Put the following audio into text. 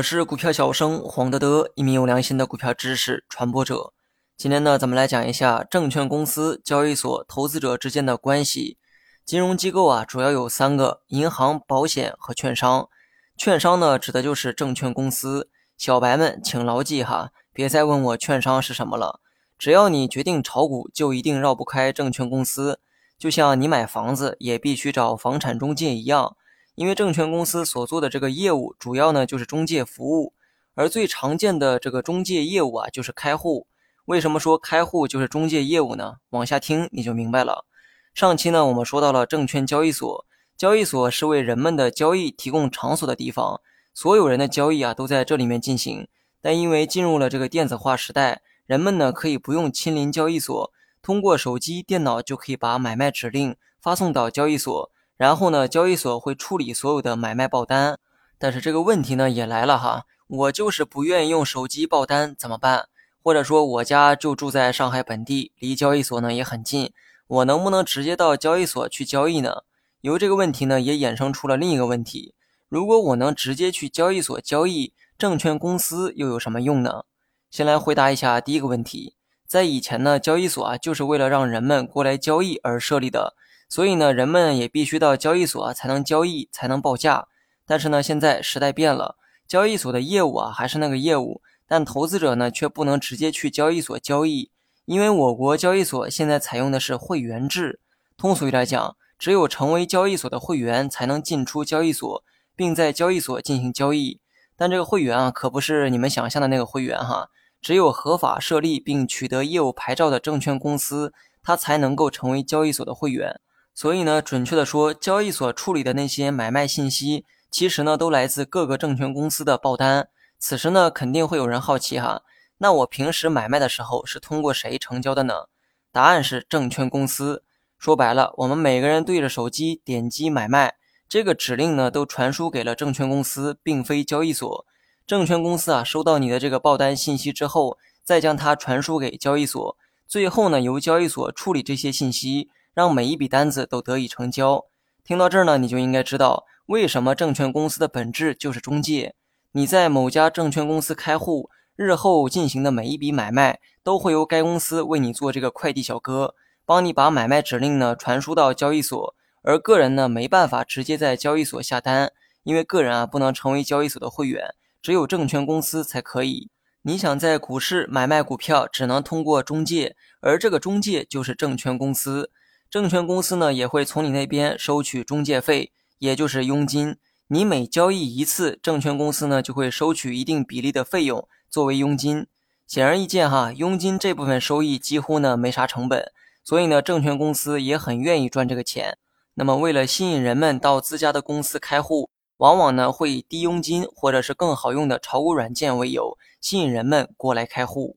我是股票小生黄德德，一名有良心的股票知识传播者。今天呢，咱们来讲一下证券公司、交易所、投资者之间的关系。金融机构啊，主要有三个：银行、保险和券商。券商呢，指的就是证券公司。小白们请牢记哈，别再问我券商是什么了。只要你决定炒股，就一定绕不开证券公司。就像你买房子也必须找房产中介一样。因为证券公司所做的这个业务，主要呢就是中介服务，而最常见的这个中介业务啊，就是开户。为什么说开户就是中介业务呢？往下听你就明白了。上期呢，我们说到了证券交易所，交易所是为人们的交易提供场所的地方，所有人的交易啊都在这里面进行。但因为进入了这个电子化时代，人们呢可以不用亲临交易所，通过手机、电脑就可以把买卖指令发送到交易所。然后呢，交易所会处理所有的买卖报单，但是这个问题呢也来了哈，我就是不愿意用手机报单怎么办？或者说我家就住在上海本地，离交易所呢也很近，我能不能直接到交易所去交易呢？由这个问题呢也衍生出了另一个问题，如果我能直接去交易所交易，证券公司又有什么用呢？先来回答一下第一个问题，在以前呢，交易所啊就是为了让人们过来交易而设立的。所以呢，人们也必须到交易所才能交易，才能报价。但是呢，现在时代变了，交易所的业务啊还是那个业务，但投资者呢却不能直接去交易所交易，因为我国交易所现在采用的是会员制。通俗一点讲，只有成为交易所的会员才能进出交易所，并在交易所进行交易。但这个会员啊，可不是你们想象的那个会员哈，只有合法设立并取得业务牌照的证券公司，它才能够成为交易所的会员。所以呢，准确的说，交易所处理的那些买卖信息，其实呢都来自各个证券公司的报单。此时呢，肯定会有人好奇哈，那我平时买卖的时候是通过谁成交的呢？答案是证券公司。说白了，我们每个人对着手机点击买卖，这个指令呢都传输给了证券公司，并非交易所。证券公司啊，收到你的这个报单信息之后，再将它传输给交易所，最后呢由交易所处理这些信息。让每一笔单子都得以成交。听到这儿呢，你就应该知道为什么证券公司的本质就是中介。你在某家证券公司开户，日后进行的每一笔买卖都会由该公司为你做这个快递小哥，帮你把买卖指令呢传输到交易所。而个人呢没办法直接在交易所下单，因为个人啊不能成为交易所的会员，只有证券公司才可以。你想在股市买卖股票，只能通过中介，而这个中介就是证券公司。证券公司呢也会从你那边收取中介费，也就是佣金。你每交易一次，证券公司呢就会收取一定比例的费用作为佣金。显而易见哈，佣金这部分收益几乎呢没啥成本，所以呢证券公司也很愿意赚这个钱。那么为了吸引人们到自家的公司开户，往往呢会以低佣金或者是更好用的炒股软件为由，吸引人们过来开户。